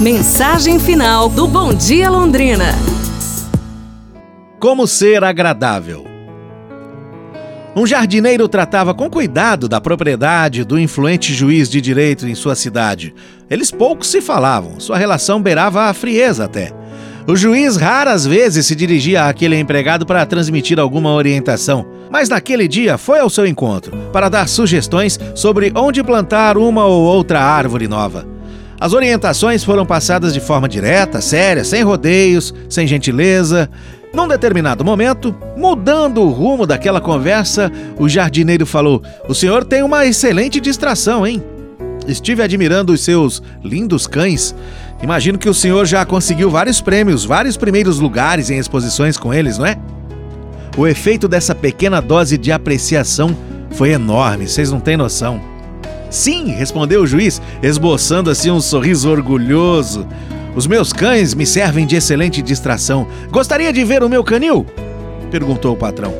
Mensagem final do Bom Dia Londrina. Como ser agradável. Um jardineiro tratava com cuidado da propriedade do influente juiz de direito em sua cidade. Eles pouco se falavam, sua relação beirava a frieza até. O juiz raras vezes se dirigia àquele empregado para transmitir alguma orientação, mas naquele dia foi ao seu encontro para dar sugestões sobre onde plantar uma ou outra árvore nova. As orientações foram passadas de forma direta, séria, sem rodeios, sem gentileza. Num determinado momento, mudando o rumo daquela conversa, o jardineiro falou: O senhor tem uma excelente distração, hein? Estive admirando os seus lindos cães. Imagino que o senhor já conseguiu vários prêmios, vários primeiros lugares em exposições com eles, não é? O efeito dessa pequena dose de apreciação foi enorme, vocês não têm noção. Sim, respondeu o juiz, esboçando assim um sorriso orgulhoso. Os meus cães me servem de excelente distração. Gostaria de ver o meu canil? perguntou o patrão.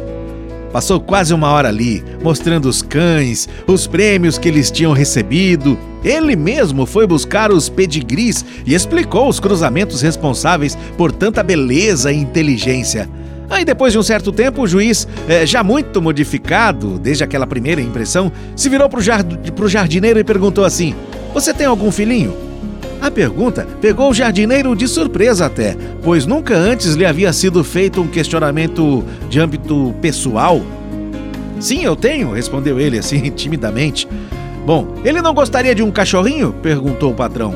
Passou quase uma hora ali, mostrando os cães, os prêmios que eles tinham recebido. Ele mesmo foi buscar os pedigris e explicou os cruzamentos responsáveis por tanta beleza e inteligência. Aí, depois de um certo tempo, o juiz, eh, já muito modificado desde aquela primeira impressão, se virou para o jardineiro e perguntou assim: Você tem algum filhinho? A pergunta pegou o jardineiro de surpresa até, pois nunca antes lhe havia sido feito um questionamento de âmbito pessoal. Sim, eu tenho, respondeu ele assim timidamente. Bom, ele não gostaria de um cachorrinho? perguntou o patrão.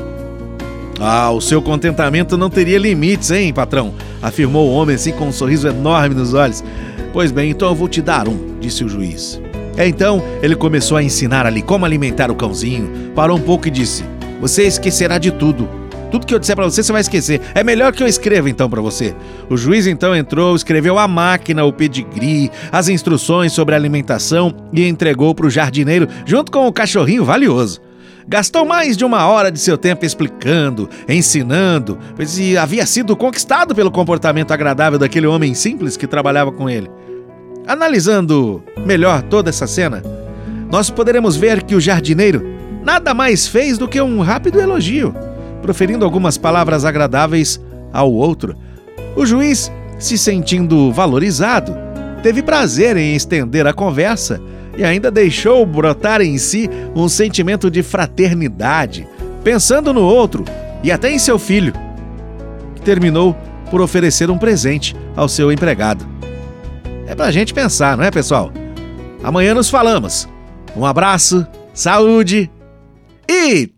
Ah, o seu contentamento não teria limites, hein, patrão? Afirmou o homem assim com um sorriso enorme nos olhos. Pois bem, então eu vou te dar um, disse o juiz. É então ele começou a ensinar ali como alimentar o cãozinho, parou um pouco e disse: você esquecerá de tudo. Tudo que eu disser para você, você vai esquecer. É melhor que eu escreva então para você. O juiz então entrou, escreveu a máquina, o pedigree, as instruções sobre alimentação e entregou para o jardineiro junto com o cachorrinho valioso. Gastou mais de uma hora de seu tempo explicando, ensinando, pois havia sido conquistado pelo comportamento agradável daquele homem simples que trabalhava com ele. Analisando melhor toda essa cena, nós poderemos ver que o jardineiro nada mais fez do que um rápido elogio, proferindo algumas palavras agradáveis ao outro. O juiz, se sentindo valorizado, teve prazer em estender a conversa e ainda deixou brotar em si um sentimento de fraternidade, pensando no outro e até em seu filho, que terminou por oferecer um presente ao seu empregado. É pra gente pensar, não é, pessoal? Amanhã nos falamos. Um abraço, saúde e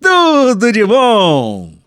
tudo de bom!